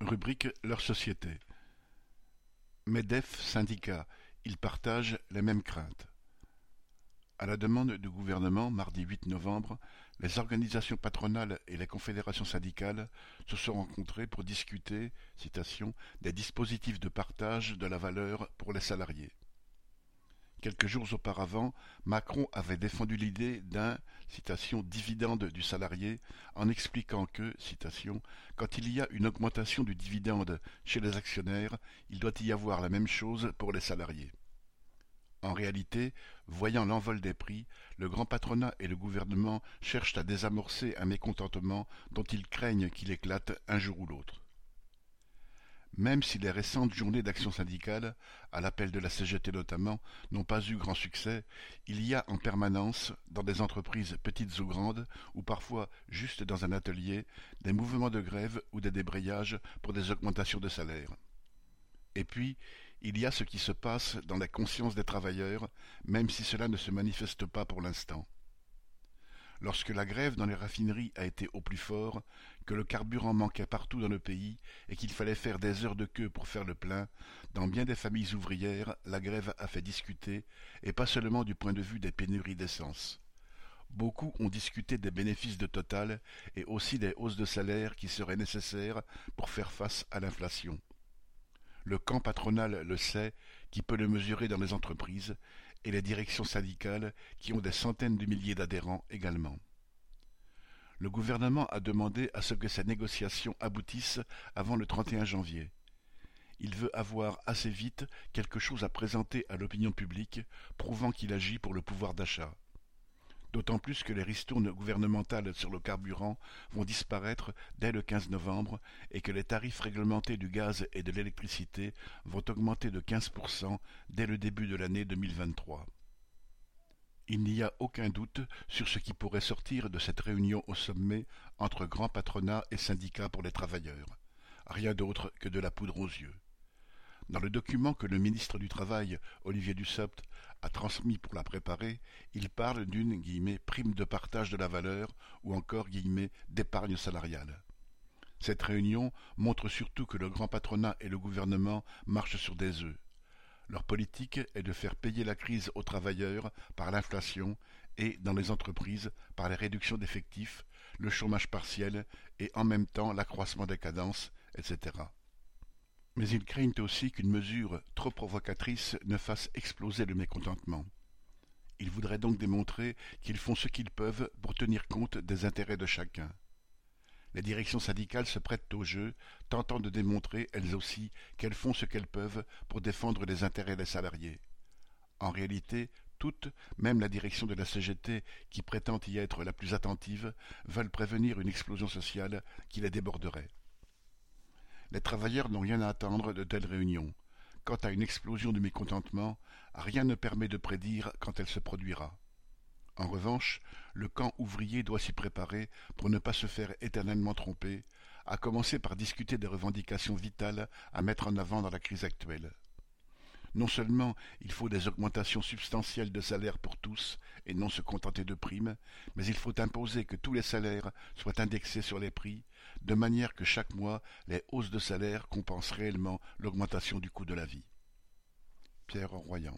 Rubrique Leur société. MEDEF Syndicat, ils partagent les mêmes craintes. À la demande du gouvernement, mardi 8 novembre, les organisations patronales et les confédérations syndicales se sont rencontrées pour discuter, des dispositifs de partage de la valeur pour les salariés. Quelques jours auparavant, Macron avait défendu l'idée d'un dividende du salarié en expliquant que, quand il y a une augmentation du dividende chez les actionnaires, il doit y avoir la même chose pour les salariés. En réalité, voyant l'envol des prix, le grand patronat et le gouvernement cherchent à désamorcer un mécontentement dont ils craignent qu'il éclate un jour ou l'autre. Même si les récentes journées d'action syndicale, à l'appel de la CGT notamment, n'ont pas eu grand succès, il y a en permanence, dans des entreprises petites ou grandes, ou parfois juste dans un atelier, des mouvements de grève ou des débrayages pour des augmentations de salaire. Et puis, il y a ce qui se passe dans la conscience des travailleurs, même si cela ne se manifeste pas pour l'instant. Lorsque la grève dans les raffineries a été au plus fort, que le carburant manquait partout dans le pays et qu'il fallait faire des heures de queue pour faire le plein, dans bien des familles ouvrières, la grève a fait discuter, et pas seulement du point de vue des pénuries d'essence. Beaucoup ont discuté des bénéfices de Total et aussi des hausses de salaire qui seraient nécessaires pour faire face à l'inflation. Le camp patronal le sait, qui peut le mesurer dans les entreprises, et les directions syndicales, qui ont des centaines de milliers d'adhérents également. Le gouvernement a demandé à ce que ces négociations aboutissent avant le 31 janvier. Il veut avoir assez vite quelque chose à présenter à l'opinion publique, prouvant qu'il agit pour le pouvoir d'achat. D'autant plus que les ristournes gouvernementales sur le carburant vont disparaître dès le 15 novembre et que les tarifs réglementés du gaz et de l'électricité vont augmenter de 15% dès le début de l'année 2023. Il n'y a aucun doute sur ce qui pourrait sortir de cette réunion au sommet entre grands patronats et syndicats pour les travailleurs. Rien d'autre que de la poudre aux yeux. Dans le document que le ministre du Travail, Olivier Dussopt, a transmis pour la préparer, il parle d'une prime de partage de la valeur ou encore d'épargne salariale. Cette réunion montre surtout que le grand patronat et le gouvernement marchent sur des œufs. Leur politique est de faire payer la crise aux travailleurs par l'inflation et, dans les entreprises, par les réductions d'effectifs, le chômage partiel et en même temps l'accroissement des cadences, etc. Mais ils craignent aussi qu'une mesure trop provocatrice ne fasse exploser le mécontentement. Ils voudraient donc démontrer qu'ils font ce qu'ils peuvent pour tenir compte des intérêts de chacun. Les directions syndicales se prêtent au jeu, tentant de démontrer, elles aussi, qu'elles font ce qu'elles peuvent pour défendre les intérêts des salariés. En réalité, toutes, même la direction de la CGT, qui prétend y être la plus attentive, veulent prévenir une explosion sociale qui les déborderait. Les travailleurs n'ont rien à attendre de telles réunions. Quant à une explosion du mécontentement, rien ne permet de prédire quand elle se produira. En revanche, le camp ouvrier doit s'y préparer pour ne pas se faire éternellement tromper, à commencer par discuter des revendications vitales à mettre en avant dans la crise actuelle. Non seulement il faut des augmentations substantielles de salaires pour tous et non se contenter de primes, mais il faut imposer que tous les salaires soient indexés sur les prix, de manière que chaque mois les hausses de salaire compensent réellement l'augmentation du coût de la vie. Pierre Royan